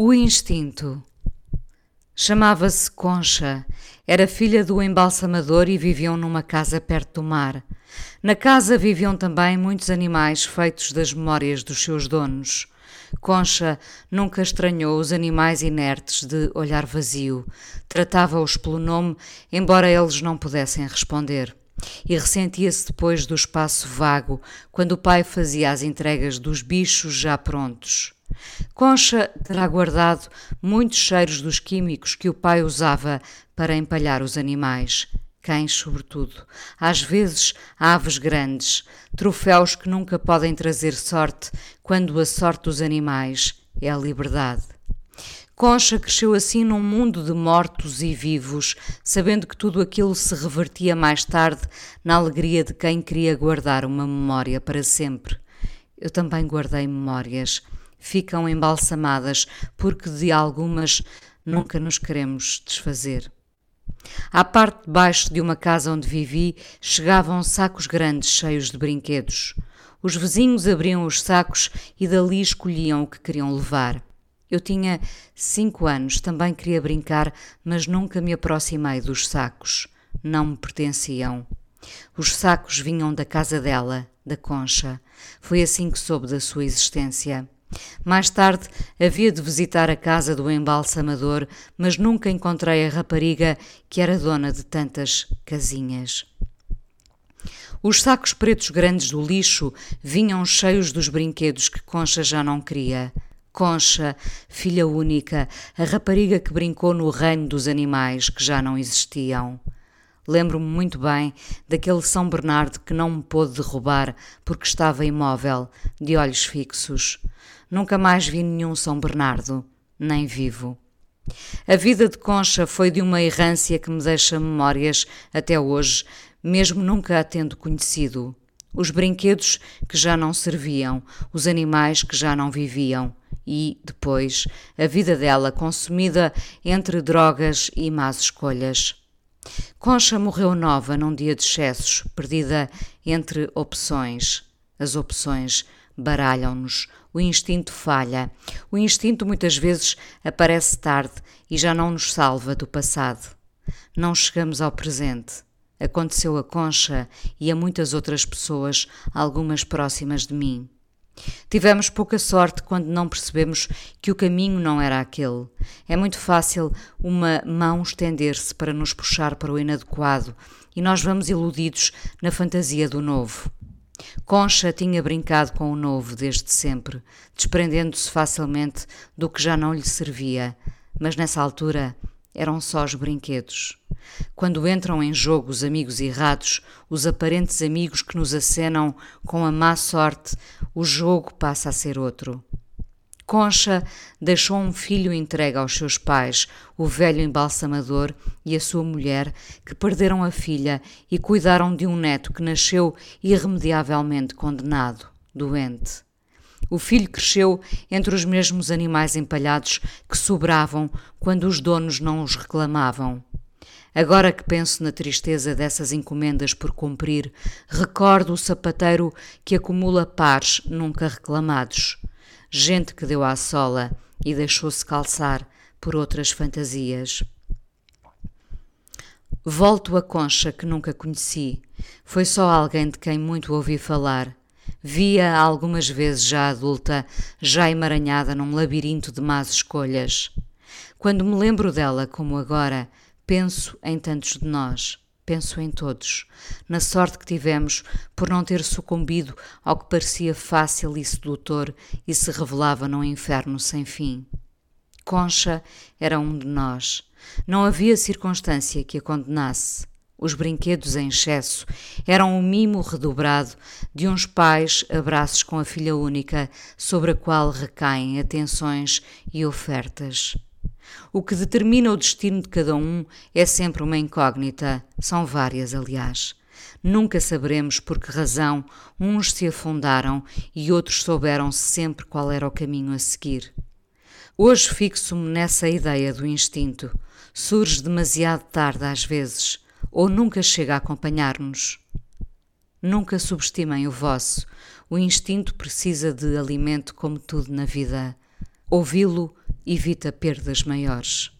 O instinto. Chamava-se Concha, era filha do embalsamador e viviam numa casa perto do mar. Na casa viviam também muitos animais feitos das memórias dos seus donos. Concha nunca estranhou os animais inertes de olhar vazio, tratava-os pelo nome, embora eles não pudessem responder. E ressentia-se depois do espaço vago, quando o pai fazia as entregas dos bichos já prontos. Concha terá guardado muitos cheiros dos químicos que o pai usava para empalhar os animais, cães sobretudo, às vezes aves grandes, troféus que nunca podem trazer sorte quando a sorte dos animais é a liberdade. Concha cresceu assim num mundo de mortos e vivos, sabendo que tudo aquilo se revertia mais tarde na alegria de quem queria guardar uma memória para sempre. Eu também guardei memórias ficam embalsamadas, porque de algumas nunca nos queremos desfazer. À parte de baixo de uma casa onde vivi, chegavam sacos grandes cheios de brinquedos. Os vizinhos abriam os sacos e dali escolhiam o que queriam levar. Eu tinha cinco anos, também queria brincar, mas nunca me aproximei dos sacos. Não me pertenciam. Os sacos vinham da casa dela, da Concha. Foi assim que soube da sua existência. Mais tarde havia de visitar a casa do embalsamador, mas nunca encontrei a rapariga que era dona de tantas casinhas. Os sacos pretos grandes do lixo vinham cheios dos brinquedos que Concha já não queria. Concha, filha única, a rapariga que brincou no reino dos animais que já não existiam. Lembro-me muito bem daquele São Bernardo que não me pôde derrubar porque estava imóvel, de olhos fixos. Nunca mais vi nenhum São Bernardo, nem vivo. A vida de Concha foi de uma errância que me deixa memórias até hoje, mesmo nunca a tendo conhecido. Os brinquedos que já não serviam, os animais que já não viviam e, depois, a vida dela consumida entre drogas e más escolhas. Concha morreu nova num dia de excessos, perdida entre opções. As opções baralham-nos, o instinto falha. O instinto muitas vezes aparece tarde e já não nos salva do passado. Não chegamos ao presente. Aconteceu a Concha e a muitas outras pessoas, algumas próximas de mim. Tivemos pouca sorte quando não percebemos que o caminho não era aquele. É muito fácil uma mão estender-se para nos puxar para o inadequado e nós vamos iludidos na fantasia do novo. Concha tinha brincado com o novo desde sempre, desprendendo-se facilmente do que já não lhe servia, mas nessa altura eram só os brinquedos. Quando entram em jogo os amigos errados, os aparentes amigos que nos acenam com a má sorte, o jogo passa a ser outro. Concha deixou um filho entregue aos seus pais, o velho embalsamador e a sua mulher, que perderam a filha e cuidaram de um neto que nasceu irremediavelmente condenado, doente. O filho cresceu entre os mesmos animais empalhados que sobravam quando os donos não os reclamavam. Agora que penso na tristeza dessas encomendas por cumprir, recordo o sapateiro que acumula pares nunca reclamados gente que deu à sola e deixou-se calçar por outras fantasias. Volto a Concha que nunca conheci. Foi só alguém de quem muito ouvi falar. Via algumas vezes já adulta, já emaranhada num labirinto de más escolhas. Quando me lembro dela, como agora, penso em tantos de nós penso em todos, na sorte que tivemos por não ter sucumbido ao que parecia fácil e sedutor e se revelava num inferno sem fim. Concha era um de nós. Não havia circunstância que a condenasse. Os brinquedos em excesso eram o mimo redobrado de uns pais abraços com a filha única, sobre a qual recaem atenções e ofertas. O que determina o destino de cada um é sempre uma incógnita, são várias, aliás. Nunca saberemos por que razão uns se afundaram e outros souberam sempre qual era o caminho a seguir. Hoje fixo-me nessa ideia do instinto. Surge demasiado tarde às vezes, ou nunca chega a acompanhar-nos. Nunca subestimem o vosso. O instinto precisa de alimento como tudo na vida. Ouvi-lo evita perdas maiores.